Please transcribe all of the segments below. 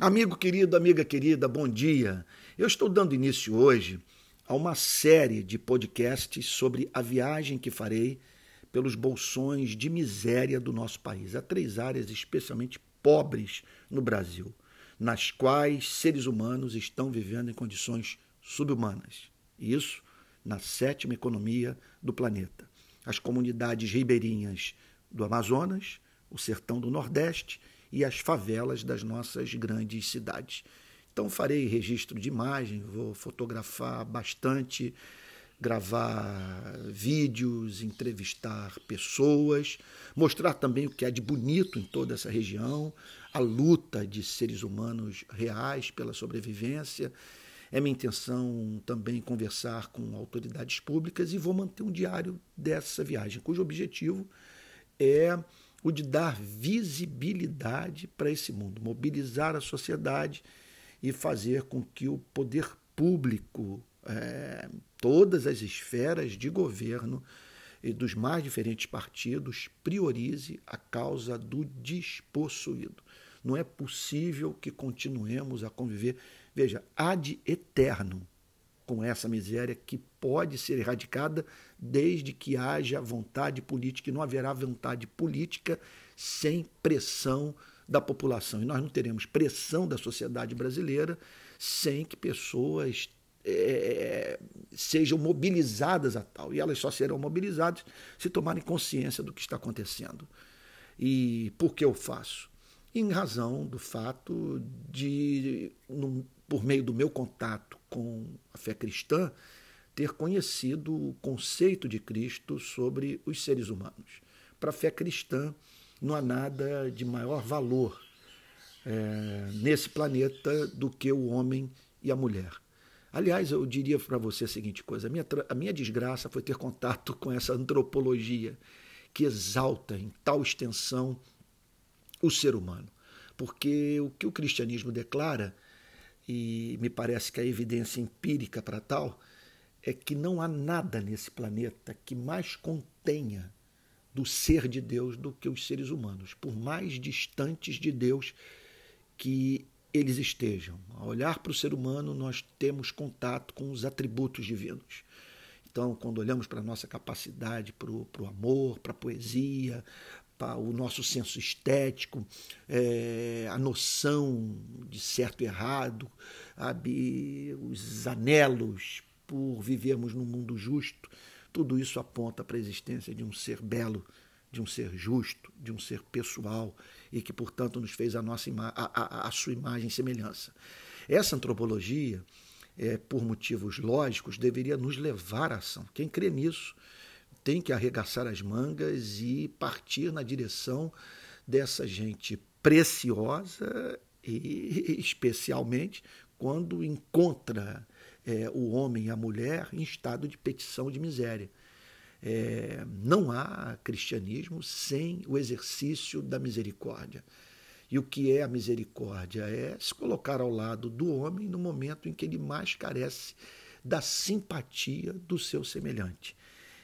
Amigo querido, amiga querida, bom dia. Eu estou dando início hoje a uma série de podcasts sobre a viagem que farei pelos bolsões de miséria do nosso país. Há três áreas especialmente pobres no Brasil, nas quais seres humanos estão vivendo em condições subhumanas. Isso na sétima economia do planeta. As comunidades ribeirinhas do Amazonas, o sertão do Nordeste e as favelas das nossas grandes cidades. Então farei registro de imagem, vou fotografar bastante, gravar vídeos, entrevistar pessoas, mostrar também o que há de bonito em toda essa região, a luta de seres humanos reais pela sobrevivência. É minha intenção também conversar com autoridades públicas e vou manter um diário dessa viagem, cujo objetivo é o de dar visibilidade para esse mundo, mobilizar a sociedade e fazer com que o poder público, é, todas as esferas de governo e dos mais diferentes partidos priorize a causa do despossuído. Não é possível que continuemos a conviver, veja, ad eterno com essa miséria que pode ser erradicada desde que haja vontade política, e não haverá vontade política sem pressão da população. E nós não teremos pressão da sociedade brasileira sem que pessoas é, sejam mobilizadas a tal. E elas só serão mobilizadas se tomarem consciência do que está acontecendo. E por que eu faço? Em razão do fato de, por meio do meu contato com a fé cristã, ter conhecido o conceito de Cristo sobre os seres humanos. Para a fé cristã, não há nada de maior valor é, nesse planeta do que o homem e a mulher. Aliás, eu diria para você a seguinte coisa: a minha, a minha desgraça foi ter contato com essa antropologia que exalta em tal extensão o ser humano. Porque o que o cristianismo declara e me parece que a evidência empírica para tal é que não há nada nesse planeta que mais contenha do ser de Deus do que os seres humanos, por mais distantes de Deus que eles estejam. Ao olhar para o ser humano, nós temos contato com os atributos divinos. Então, quando olhamos para a nossa capacidade para o amor, para a poesia, o nosso senso estético, é, a noção de certo e errado, sabe, os anelos por vivermos num mundo justo, tudo isso aponta para a existência de um ser belo, de um ser justo, de um ser pessoal e que, portanto, nos fez a, nossa a, a, a sua imagem e semelhança. Essa antropologia, é, por motivos lógicos, deveria nos levar à ação. Quem crê nisso tem que arregaçar as mangas e partir na direção dessa gente preciosa e especialmente quando encontra é, o homem e a mulher em estado de petição de miséria. É, não há cristianismo sem o exercício da misericórdia. E o que é a misericórdia? É se colocar ao lado do homem no momento em que ele mais carece da simpatia do seu semelhante.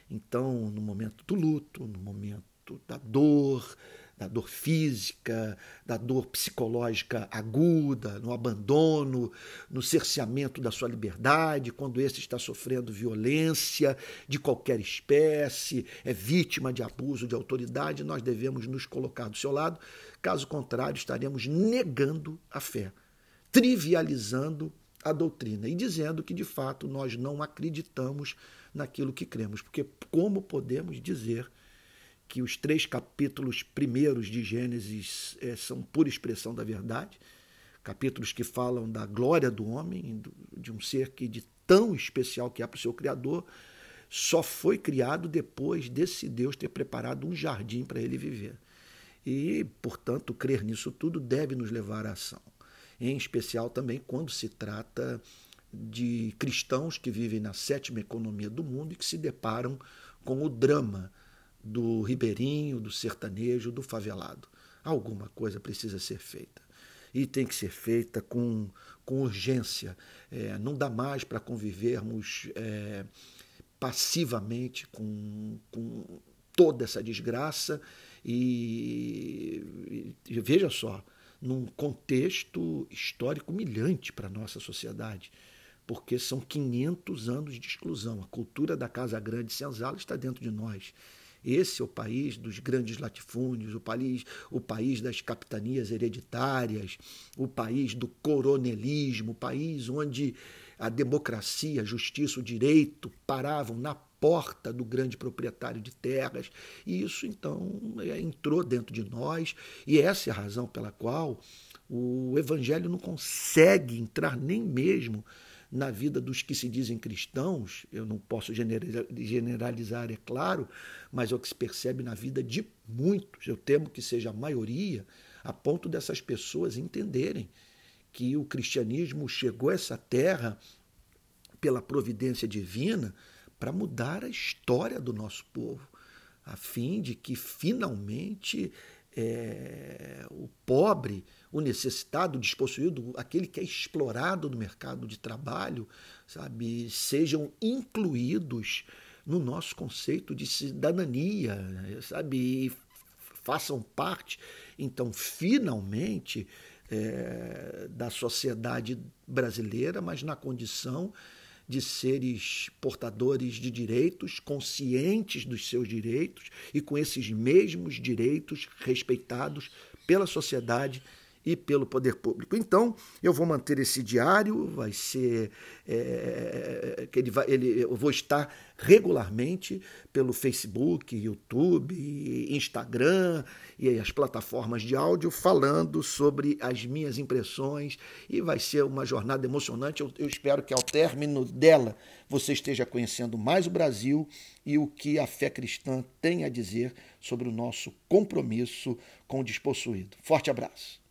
Então, no momento do luto, no momento da dor, da dor física, da dor psicológica aguda, no abandono, no cerceamento da sua liberdade, quando esse está sofrendo violência de qualquer espécie, é vítima de abuso de autoridade, nós devemos nos colocar do seu lado, caso contrário, estaremos negando a fé, trivializando a doutrina e dizendo que de fato nós não acreditamos naquilo que cremos. Porque como podemos dizer que os três capítulos primeiros de Gênesis é, são pura expressão da verdade, capítulos que falam da glória do homem, de um ser que de tão especial que é para o seu Criador, só foi criado depois desse Deus ter preparado um jardim para ele viver. E, portanto, crer nisso tudo deve nos levar à ação. Em especial também quando se trata de cristãos que vivem na sétima economia do mundo e que se deparam com o drama do ribeirinho, do sertanejo, do favelado. Alguma coisa precisa ser feita. E tem que ser feita com, com urgência. É, não dá mais para convivermos é, passivamente com, com toda essa desgraça. E, e, veja só, num contexto histórico humilhante para a nossa sociedade, porque são 500 anos de exclusão. A cultura da Casa Grande Senzala está dentro de nós. Esse é o país dos grandes latifúndios, o país, o país das capitanias hereditárias, o país do coronelismo, o país onde a democracia, a justiça, o direito paravam na porta do grande proprietário de terras. E isso, então, é, entrou dentro de nós, e essa é a razão pela qual o evangelho não consegue entrar nem mesmo na vida dos que se dizem cristãos, eu não posso generalizar, é claro, mas é o que se percebe na vida de muitos, eu temo que seja a maioria, a ponto dessas pessoas entenderem que o cristianismo chegou a essa terra pela providência divina para mudar a história do nosso povo, a fim de que finalmente é, o pobre, o necessitado, o despossuído, aquele que é explorado no mercado de trabalho, sabe, sejam incluídos no nosso conceito de cidadania, sabe, e façam parte, então, finalmente, é, da sociedade brasileira, mas na condição de seres portadores de direitos, conscientes dos seus direitos e com esses mesmos direitos respeitados pela sociedade e pelo poder público. Então, eu vou manter esse diário, vai ser é, que ele vai, ele, eu vou estar regularmente pelo Facebook, YouTube, Instagram e as plataformas de áudio falando sobre as minhas impressões e vai ser uma jornada emocionante. Eu, eu espero que ao término dela você esteja conhecendo mais o Brasil e o que a fé cristã tem a dizer sobre o nosso compromisso com o despossuído. Forte abraço.